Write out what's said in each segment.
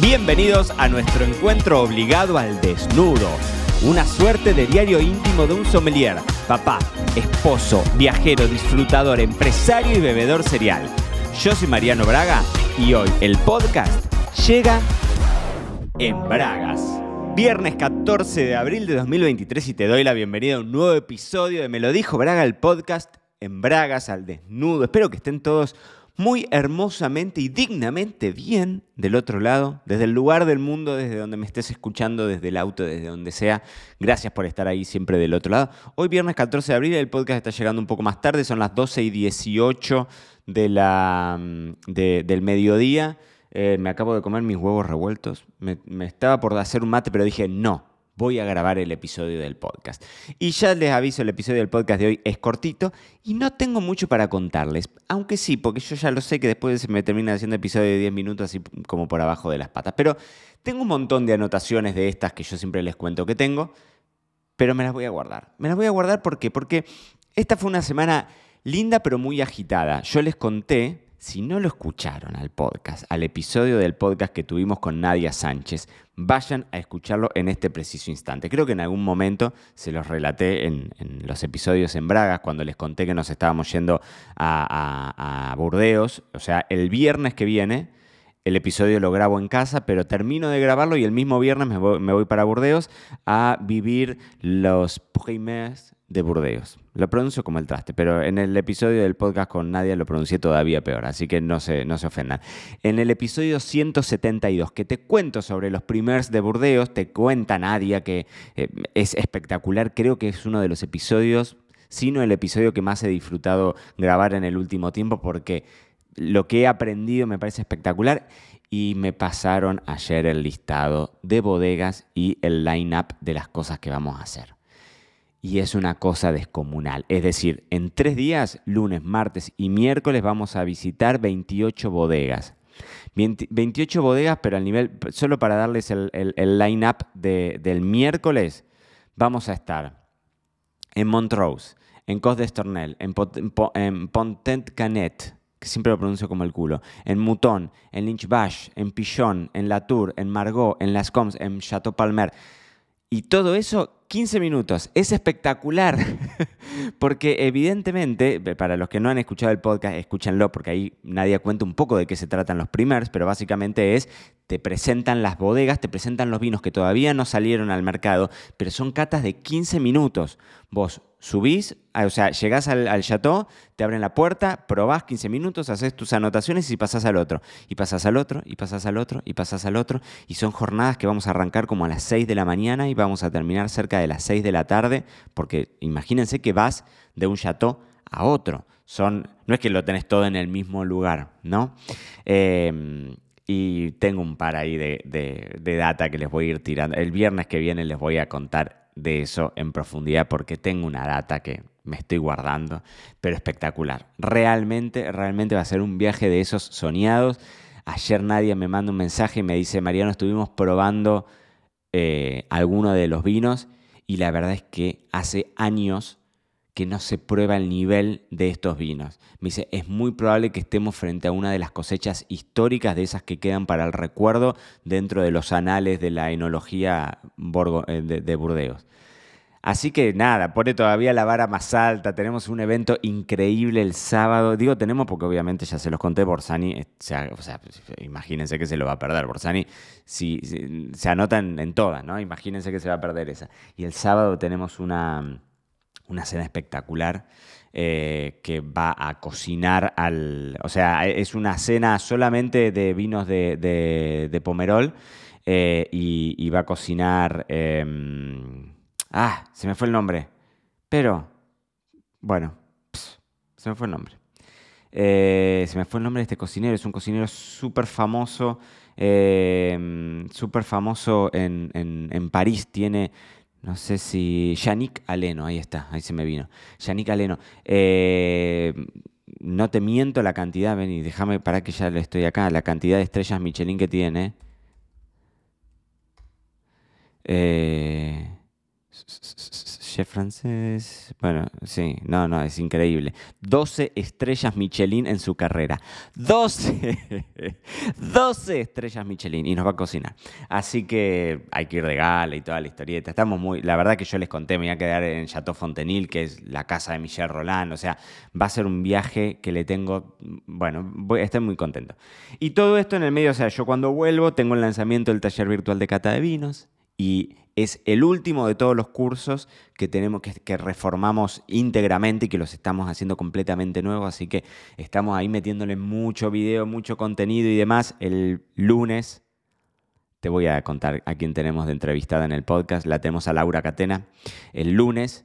Bienvenidos a nuestro encuentro obligado al desnudo. Una suerte de diario íntimo de un sommelier, papá, esposo, viajero, disfrutador, empresario y bebedor serial. Yo soy Mariano Braga y hoy el podcast llega en Bragas. Viernes 14 de abril de 2023 y te doy la bienvenida a un nuevo episodio de Me lo dijo Braga, el podcast en Bragas al desnudo. Espero que estén todos muy hermosamente y dignamente bien del otro lado, desde el lugar del mundo, desde donde me estés escuchando, desde el auto, desde donde sea. Gracias por estar ahí siempre del otro lado. Hoy viernes 14 de abril, el podcast está llegando un poco más tarde, son las 12 y 18 de la, mm, del mediodía. Eh, me acabo de comer mis huevos revueltos. Me, me estaba por hacer un mate, pero dije no voy a grabar el episodio del podcast. Y ya les aviso, el episodio del podcast de hoy es cortito y no tengo mucho para contarles, aunque sí, porque yo ya lo sé que después se me termina haciendo episodio de 10 minutos así como por abajo de las patas. Pero tengo un montón de anotaciones de estas que yo siempre les cuento que tengo, pero me las voy a guardar. Me las voy a guardar porque porque esta fue una semana linda pero muy agitada. Yo les conté si no lo escucharon al podcast, al episodio del podcast que tuvimos con Nadia Sánchez, vayan a escucharlo en este preciso instante. Creo que en algún momento se los relaté en, los episodios en Bragas, cuando les conté que nos estábamos yendo a, Burdeos. O sea, el viernes que viene, el episodio lo grabo en casa, pero termino de grabarlo y el mismo viernes me voy, para Burdeos a vivir los primers de Burdeos. Lo pronuncio como el traste, pero en el episodio del podcast con Nadia lo pronuncié todavía peor, así que no se, ofendan. En el episodio 172, que te cuento sobre los primers de Burdeos, te cuenta Nadia que eh, es espectacular, creo que es uno de los episodios, sino el episodio que más he disfrutado grabar en el último tiempo, porque lo que he aprendido me parece espectacular y me pasaron ayer el listado de bodegas y el line-up de las cosas que vamos a hacer y es una cosa descomunal. Es decir, en tres días, lunes, martes y miércoles, vamos a visitar 28 bodegas. 28 bodegas, pero al nivel, solo para darles el, line-up del miércoles, vamos a estar en Montrose, en Cos d'Estornel, en, en Pontent Canet, que siempre lo pronuncio como el culo, en Mouton, en Lynch en Pichon, en Latour, en Margot, en Las Coms, en Chateau Palmer. Y todo eso 15 minutos. Es espectacular. porque evidentemente, para los que no han escuchado el podcast, escúchenlo porque ahí nadie cuenta un poco de qué se tratan los primers, pero básicamente es, te presentan las bodegas, te presentan los vinos que todavía no salieron al mercado, pero son catas de 15 minutos. Vos subís, ah, o sea, llegás al, al chateau, te abren la puerta, probás 15 minutos, haces tus anotaciones y pasás al otro. Y pasás al otro, y pasás al otro, y pasás al otro. Y son jornadas que vamos a arrancar como a las 6 de la mañana y vamos a terminar cerca de las 6 de la tarde, porque imagínense que vas de un chateau a otro. Son, no es que lo tenés todo en el mismo lugar, ¿no? Em, y tengo un par ahí de, de, data que les voy a ir tirando. El viernes que viene les voy a contar de eso en profundidad porque tengo una data que me estoy guardando, pero espectacular. Realmente, realmente va a ser un viaje de esos soñados. Ayer nadie me manda un mensaje y me dice, Mariano, estuvimos probando eh, alguno de los vinos y la verdad es que hace años que no se prueba el nivel de estos vinos. Me dice, es muy probable que estemos frente a una de las cosechas históricas de esas que quedan para el recuerdo dentro de los anales de la enología eh, de Burdeos. Así que nada, pone todavía la vara más alta. Tenemos un evento increíble el sábado. Digo tenemos porque obviamente ya se los conté, Borsani, eh, imagínense que se lo va a perder. Borsani si, se anotan en todas, ¿no? Imagínense que se va a perder esa. Y el sábado tenemos una, una cena espectacular. Eh, que va a cocinar al. O sea, es una cena solamente de vinos de, Pomerol eh, y, va a cocinar. Em, Ah, se me fue el nombre. Pero, bueno, se me fue el nombre. Eh, se me fue el nombre de este cocinero. Es un cocinero súper famoso. Eh, súper famoso en, en, París. Tiene, no sé si. Yannick Aleno, ahí está, ahí se me vino. Yannick Aleno. Eh, no te miento la cantidad, ven y déjame para que ya le estoy acá, la cantidad de estrellas Michelin que tiene. Eh, chef francés. Bueno, sí, no, no, es increíble. 12 estrellas Michelin en su carrera. 12, 12 estrellas Michelin y nos va a cocinar. Así que hay que ir de gala y toda la historieta. Estamos muy, la verdad que yo les conté, me voy a quedar en Chateau Fontenil, que es la casa de Michel Roland. O sea, va a ser un viaje que le tengo, bueno, estoy muy contento. Y todo esto en el medio, o sea, yo cuando vuelvo tengo el lanzamiento del taller virtual de cata de vinos y es el último de todos los cursos que tenemos que, reformamos íntegramente y que los estamos haciendo completamente nuevos, así que estamos ahí metiéndole mucho video, mucho contenido y demás. El lunes te voy a contar a quién tenemos de entrevistada en el podcast, la tenemos a Laura Catena. El lunes,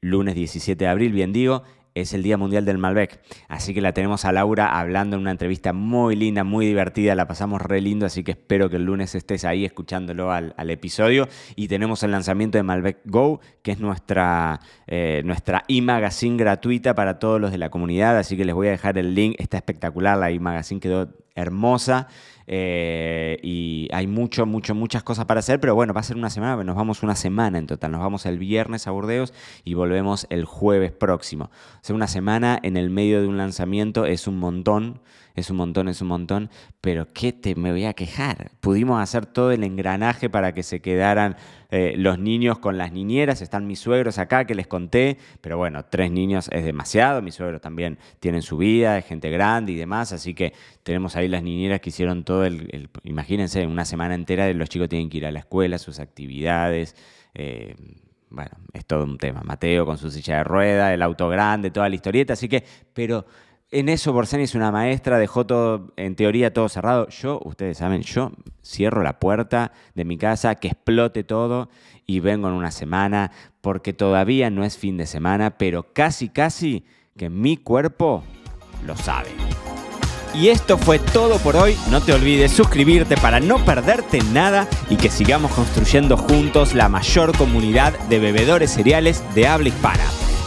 lunes 17 de abril, bien digo, es el Día Mundial del Malbec. Así que la tenemos a Laura hablando en una entrevista muy linda, muy divertida, la pasamos re lindo, así que espero que el lunes estés ahí escuchándolo al, episodio. Y tenemos el lanzamiento de Malbec Go, que es nuestra, eh, nuestra e-magazine gratuita para todos los de la comunidad, así que les voy a dejar el link, está espectacular, la e-magazine quedó hermosa. Eh, y hay mucho, mucho, muchas cosas para hacer, pero bueno, va a ser una semana, nos vamos una semana en total, nos vamos el viernes a Burdeos y volvemos el jueves próximo. O sea, una semana en el medio de un lanzamiento es un montón, es un montón, es un montón, pero ¿qué te me voy a quejar? Pudimos hacer todo el engranaje para que se quedaran eh, los niños con las niñeras, están mis suegros acá que les conté, pero bueno, tres niños es demasiado, mis suegros también tienen su vida, es gente grande y demás, así que tenemos ahí las niñeras que hicieron todo el, imagínense, una semana entera los chicos tienen que ir a la escuela, sus actividades. Eh, bueno, es todo un tema. Mateo con su silla de rueda, el auto grande, toda la historieta, así que, pero en eso Borsani es una maestra, dejó todo, en teoría, todo cerrado. Yo, ustedes saben, yo cierro la puerta de mi casa, que explote todo y vengo en una semana, porque todavía no es fin de semana, pero casi, casi que mi cuerpo lo sabe. Y esto fue todo por hoy. No te olvides suscribirte para no perderte nada y que sigamos construyendo juntos la mayor comunidad de bebedores cereales de habla hispana.